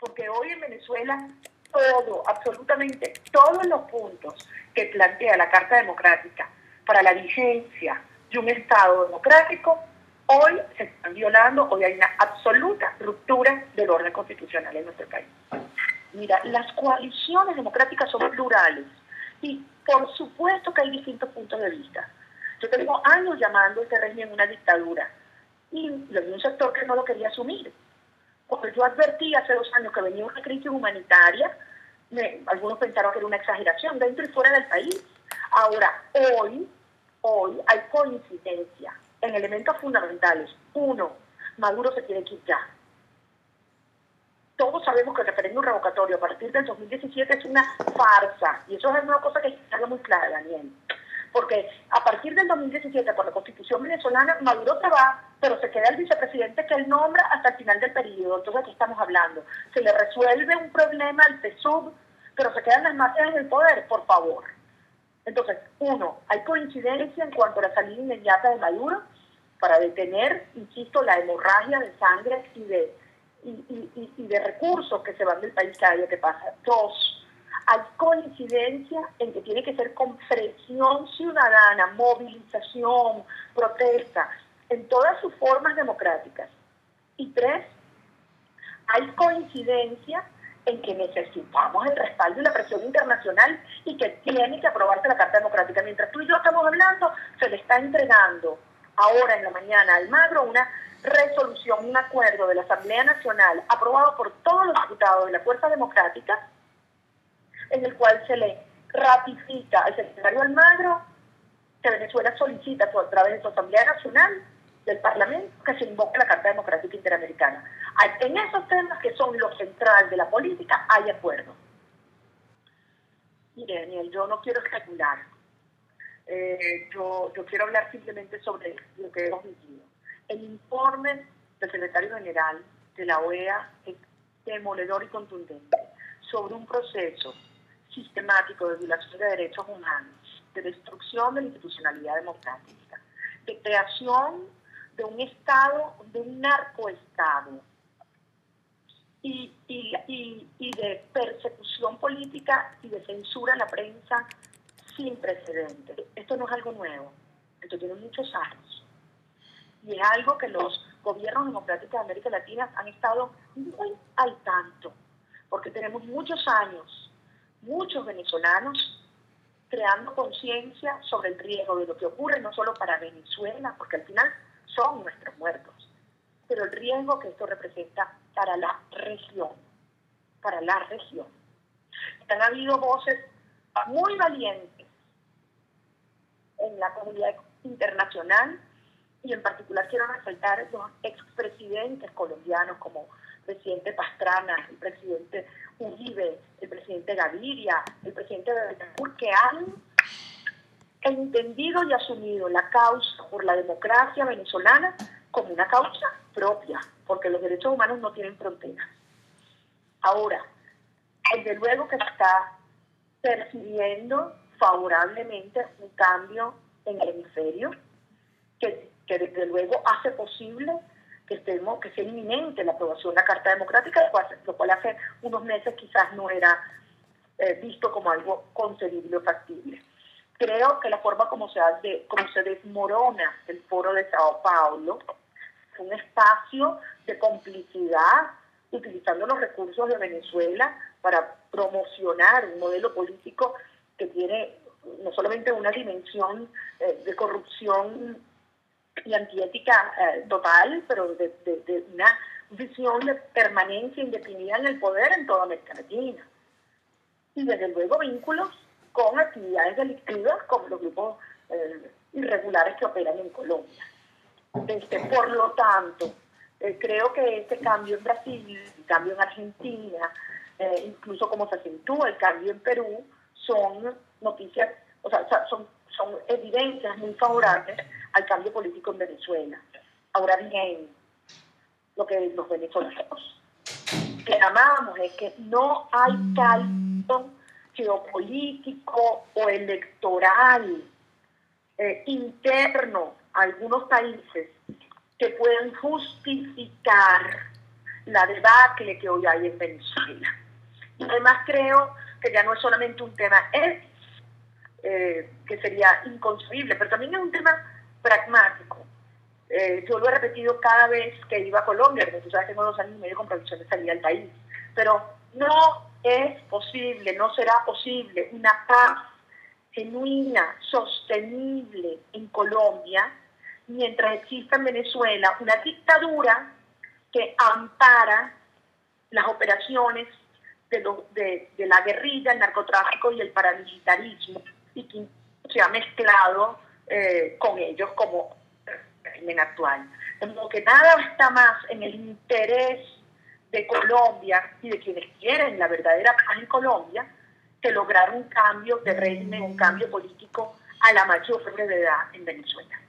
porque hoy en Venezuela todo, absolutamente todos los puntos que plantea la Carta Democrática para la vigencia de un Estado democrático, hoy se están violando, hoy hay una absoluta ruptura del orden constitucional en nuestro país. Mira, las coaliciones democráticas son plurales y por supuesto que hay distintos puntos de vista. Yo tengo años llamando a este régimen una dictadura y lo vi un sector que no lo quería asumir. Cuando yo advertí hace dos años que venía una crisis humanitaria, algunos pensaron que era una exageración dentro y fuera del país. Ahora, hoy, hoy hay coincidencia en elementos fundamentales. Uno, Maduro se tiene que ir ya. Todos sabemos que el referéndum revocatorio a partir del 2017 es una farsa. Y eso es una cosa que está muy clara, Daniel. Porque a partir del 2017, por la constitución venezolana, Maduro se va, pero se queda el vicepresidente que él nombra hasta el final del periodo. Entonces, ¿qué estamos hablando? Se le resuelve un problema al PSUV, pero se quedan las masas en el poder, por favor. Entonces, uno, hay coincidencia en cuanto a la salida inmediata de Maduro para detener, insisto, la hemorragia de sangre y de, y, y de recursos que se van del país cada día que pasa. Dos, hay coincidencia en que tiene que ser con presión ciudadana, movilización, protesta, en todas sus formas democráticas. Y tres, hay coincidencia en que necesitamos el respaldo y la presión internacional y que tiene que aprobarse la Carta Democrática. Mientras tú y yo estamos hablando, se le está entregando ahora en la mañana al Magro una resolución, un acuerdo de la Asamblea Nacional aprobado por todos los diputados de la Fuerza Democrática en el cual se le ratifica al secretario Almagro que Venezuela solicita a través de su Asamblea Nacional del Parlamento que se invoque la Carta Democrática Interamericana. En esos temas que son lo central de la política hay acuerdo. Mire, Daniel, yo no quiero especular. Eh, yo, yo quiero hablar simplemente sobre lo que hemos vivido. El informe del secretario general de la OEA es demoledor y contundente sobre un proceso sistemático de violación de derechos humanos, de destrucción de la institucionalidad democrática, de creación de un Estado, de un narcoestado y, y, y, de persecución política y de censura a la prensa sin precedentes. Esto no es algo nuevo, esto tiene muchos años. Y es algo que los gobiernos democráticos de América Latina han estado muy al tanto, porque tenemos muchos años muchos venezolanos creando conciencia sobre el riesgo de lo que ocurre, no solo para Venezuela, porque al final son nuestros muertos, pero el riesgo que esto representa para la región, para la región. Han habido voces muy valientes en la comunidad internacional y en particular quiero resaltar los expresidentes colombianos como presidente Pastrana, el presidente Uribe, el presidente Gaviria, el presidente de Betancourt, que han entendido y asumido la causa por la democracia venezolana como una causa propia, porque los derechos humanos no tienen fronteras. Ahora, desde luego que está percibiendo favorablemente un cambio en el hemisferio, que, que desde luego hace posible que, estemos, que sea inminente la aprobación de la Carta Democrática, lo cual, hace unos meses quizás no era eh, visto como algo concebible o factible. Creo que la forma como se, de, como se desmorona el foro de Sao Paulo es un espacio de complicidad utilizando los recursos de Venezuela para promocionar un modelo político que tiene no solamente una dimensión eh, de corrupción y antiética eh, total, pero de, una visión de permanencia indefinida en el poder en toda América Latina. Y desde luego vínculos con actividades delictivas como los grupos eh, irregulares que operan en Colombia. Este, por lo tanto, eh, creo que este cambio en Brasil, el cambio en Argentina, incluso como se acentúa el cambio en Perú, son noticias, o sea, son, son evidencias muy favorables al cambio político en Venezuela. Ahora bien, lo que los venezolanos clamamos es que no hay cálculo geopolítico o electoral eh, interno a algunos países que puedan justificar la debacle que hoy hay en Venezuela. Y además creo que ya no es solamente un tema ético, eh, que sería inconcebible, pero también es un tema pragmático. Eh, yo lo he repetido cada vez que iba a Colombia, porque tú tengo dos años y medio con producción de salida del país, pero no es posible, no será posible una paz genuina, sostenible en Colombia, mientras exista en Venezuela una dictadura que ampara las operaciones de, de, la guerrilla, el narcotráfico y el paramilitarismo, y que se ha mezclado eh, con ellos como régimen actual. Como que nada está más en el interés de Colombia y de quienes quieren la verdadera paz en Colombia que lograr un cambio de régimen, un cambio político a la mayor brevedad en Venezuela.